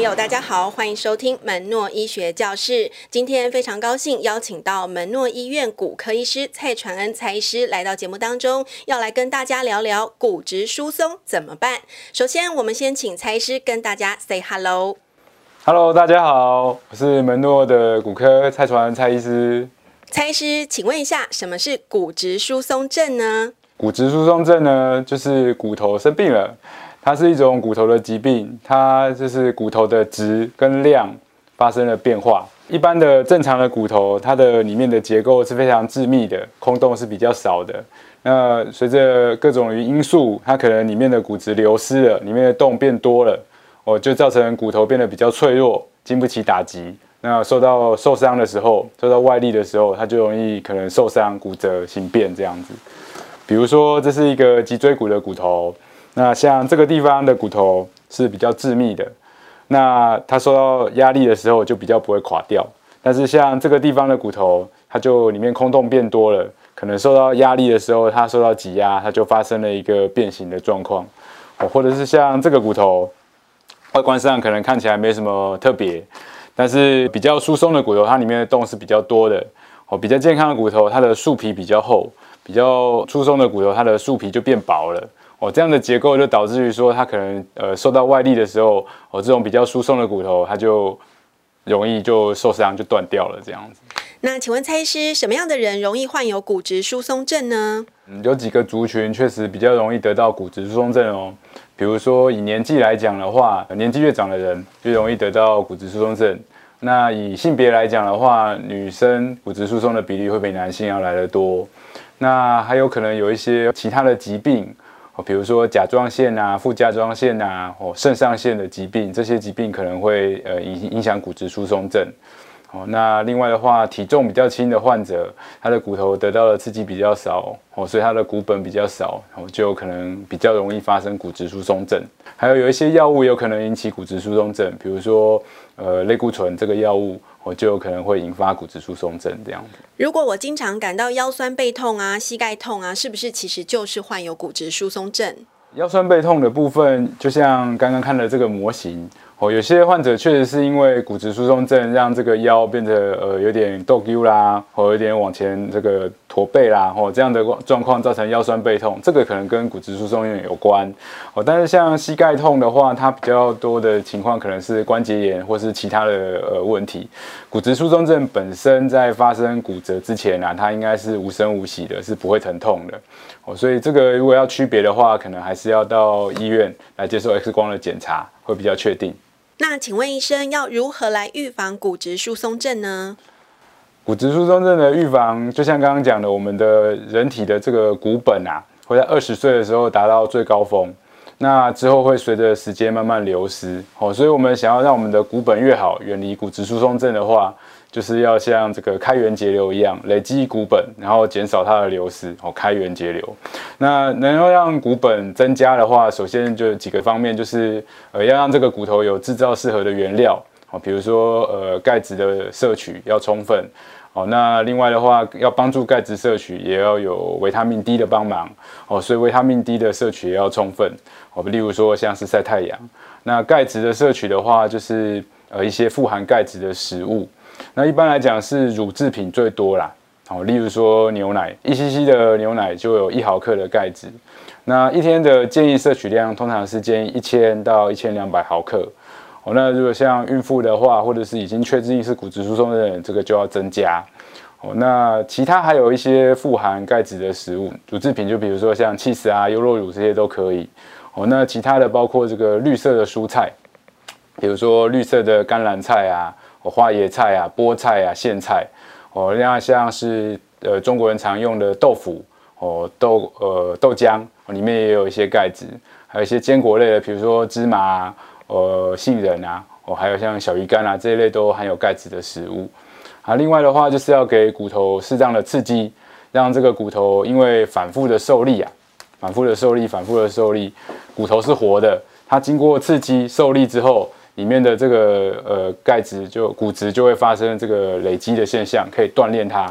朋友，大家好，欢迎收听门诺医学教室。今天非常高兴邀请到门诺医院骨科医师蔡传恩蔡医师来到节目当中，要来跟大家聊聊骨质疏松怎么办。首先，我们先请蔡医师跟大家 say hello。Hello，大家好，我是门诺的骨科蔡传恩蔡医师。蔡医师，请问一下，什么是骨质疏松症呢？骨质疏松症呢，就是骨头生病了。它是一种骨头的疾病，它就是骨头的质跟量发生了变化。一般的正常的骨头，它的里面的结构是非常致密的，空洞是比较少的。那随着各种因素，它可能里面的骨质流失了，里面的洞变多了，哦，就造成骨头变得比较脆弱，经不起打击。那受到受伤的时候，受到外力的时候，它就容易可能受伤、骨折、形变这样子。比如说，这是一个脊椎骨的骨头。那像这个地方的骨头是比较致密的，那它受到压力的时候就比较不会垮掉。但是像这个地方的骨头，它就里面空洞变多了，可能受到压力的时候，它受到挤压，它就发生了一个变形的状况。哦，或者是像这个骨头，外观上可能看起来没什么特别，但是比较疏松的骨头，它里面的洞是比较多的。哦，比较健康的骨头，它的树皮比较厚；比较疏松的骨头，它的树皮就变薄了。哦，这样的结构就导致于说，它可能呃受到外力的时候，哦这种比较疏松的骨头，它就容易就受伤就断掉了这样子。那请问蔡医师，什么样的人容易患有骨质疏松症呢？嗯，有几个族群确实比较容易得到骨质疏松症哦。比如说以年纪来讲的话，年纪越长的人越容易得到骨质疏松症。那以性别来讲的话，女生骨质疏松的比例会比男性要来得多。那还有可能有一些其他的疾病。哦比如说甲状腺啊、副甲状腺啊、哦肾上腺的疾病，这些疾病可能会呃影影响骨质疏松症。哦，那另外的话，体重比较轻的患者，他的骨头得到的刺激比较少，哦，所以他的骨本比较少，哦，就有可能比较容易发生骨质疏松症。还有有一些药物有可能引起骨质疏松症，比如说呃类固醇这个药物。我就有可能会引发骨质疏松症这样子。如果我经常感到腰酸背痛啊、膝盖痛啊，是不是其实就是患有骨质疏松症？腰酸背痛的部分，就像刚刚看的这个模型。哦，有些患者确实是因为骨质疏松症，让这个腰变得呃有点倒 Q 啦，或有点往前这个驼背啦，哦这样的状况造成腰酸背痛，这个可能跟骨质疏松症有关。哦，但是像膝盖痛的话，它比较多的情况可能是关节炎或是其他的呃问题。骨质疏松症本身在发生骨折之前啊，它应该是无声无息的，是不会疼痛的。哦，所以这个如果要区别的话，可能还是要到医院来接受 X 光的检查，会比较确定。那请问医生要如何来预防骨质疏松症呢？骨质疏松症的预防，就像刚刚讲的，我们的人体的这个骨本啊，会在二十岁的时候达到最高峰，那之后会随着时间慢慢流失。哦，所以我们想要让我们的骨本越好，远离骨质疏松症的话，就是要像这个开源节流一样，累积骨本，然后减少它的流失，哦，开源节流。那能够让骨本增加的话，首先就几个方面，就是呃，要让这个骨头有制造适合的原料，哦，比如说呃，钙质的摄取要充分，哦，那另外的话，要帮助钙质摄取，也要有维他命 D 的帮忙，哦，所以维他命 D 的摄取也要充分，哦，例如说像是晒太阳。那钙质的摄取的话，就是呃，一些富含钙质的食物。那一般来讲是乳制品最多啦，好，例如说牛奶，一 cc 的牛奶就有一毫克的钙质。那一天的建议摄取量通常是建议一千到一千两百毫克。哦，那如果像孕妇的话，或者是已经确定是骨质疏松的人，这个就要增加。哦，那其他还有一些富含钙质的食物，乳制品就比如说像起司啊、优酪乳这些都可以。哦，那其他的包括这个绿色的蔬菜，比如说绿色的甘蓝菜啊。花椰菜啊，菠菜啊，苋菜，哦，另外像是呃中国人常用的豆腐，哦豆呃豆浆，里面也有一些钙质，还有一些坚果类的，比如说芝麻，呃杏仁啊，哦还有像小鱼干啊这一类都含有钙质的食物。啊，另外的话就是要给骨头适当的刺激，让这个骨头因为反复的受力啊，反复的受力，反复的受力，骨头是活的，它经过刺激受力之后。里面的这个呃钙质就骨质就会发生这个累积的现象，可以锻炼它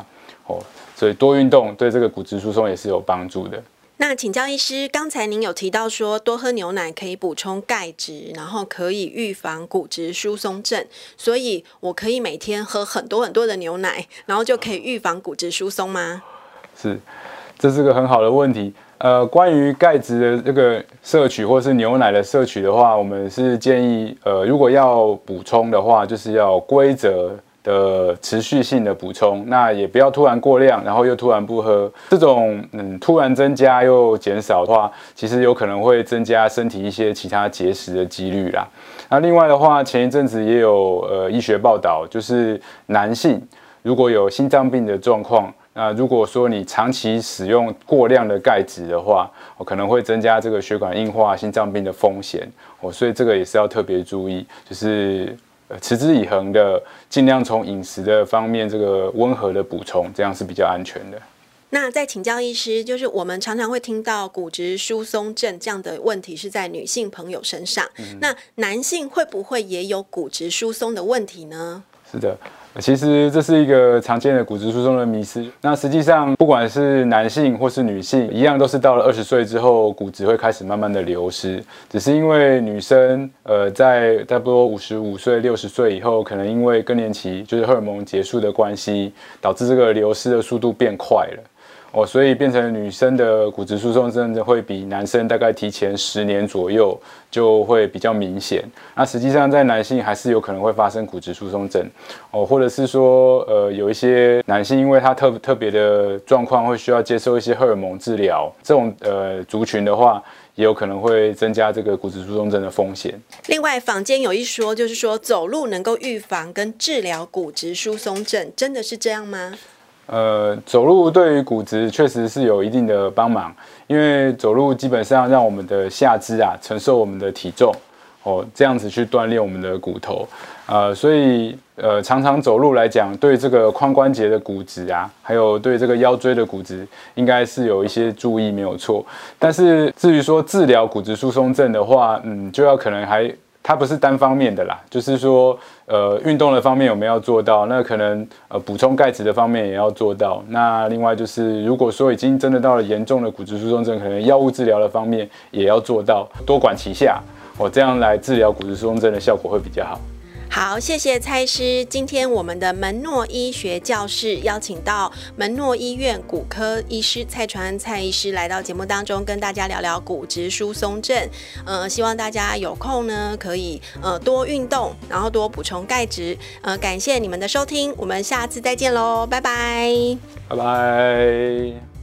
哦，所以多运动对这个骨质疏松也是有帮助的。那请教医师，刚才您有提到说多喝牛奶可以补充钙质，然后可以预防骨质疏松症，所以我可以每天喝很多很多的牛奶，然后就可以预防骨质疏松吗？是，这是个很好的问题。呃，关于钙质的这个摄取或是牛奶的摄取的话，我们是建议，呃，如果要补充的话，就是要规则。的持续性的补充，那也不要突然过量，然后又突然不喝。这种嗯突然增加又减少的话，其实有可能会增加身体一些其他结石的几率啦。那另外的话，前一阵子也有呃医学报道，就是男性如果有心脏病的状况，那如果说你长期使用过量的钙质的话，可能会增加这个血管硬化、心脏病的风险哦。所以这个也是要特别注意，就是。持之以恒的，尽量从饮食的方面，这个温和的补充，这样是比较安全的。那再请教医师，就是我们常常会听到骨质疏松症这样的问题是在女性朋友身上，嗯、那男性会不会也有骨质疏松的问题呢？是的。其实这是一个常见的骨质疏松的迷思。那实际上，不管是男性或是女性，一样都是到了二十岁之后，骨质会开始慢慢的流失。只是因为女生，呃，在差不多五十五岁、六十岁以后，可能因为更年期，就是荷尔蒙结束的关系，导致这个流失的速度变快了。哦，所以变成女生的骨质疏松症会比男生大概提前十年左右就会比较明显。那实际上在男性还是有可能会发生骨质疏松症，哦，或者是说，呃，有一些男性因为他特特别的状况会需要接受一些荷尔蒙治疗，这种呃族群的话，也有可能会增加这个骨质疏松症的风险。另外，坊间有一说，就是说走路能够预防跟治疗骨质疏松症，真的是这样吗？呃，走路对于骨质确实是有一定的帮忙，因为走路基本上让我们的下肢啊承受我们的体重，哦，这样子去锻炼我们的骨头，呃，所以呃，常常走路来讲，对这个髋关节的骨质啊，还有对这个腰椎的骨质，应该是有一些注意没有错。但是至于说治疗骨质疏松症的话，嗯，就要可能还。它不是单方面的啦，就是说，呃，运动的方面有没有做到？那可能呃，补充钙质的方面也要做到。那另外就是，如果说已经真的到了严重的骨质疏松症，可能药物治疗的方面也要做到，多管齐下，我这样来治疗骨质疏松症的效果会比较好。好，谢谢蔡师。今天我们的门诺医学教室邀请到门诺医院骨科医师蔡传蔡医师来到节目当中，跟大家聊聊骨质疏松症。呃，希望大家有空呢，可以呃多运动，然后多补充钙质。呃，感谢你们的收听，我们下次再见喽，拜拜，拜拜。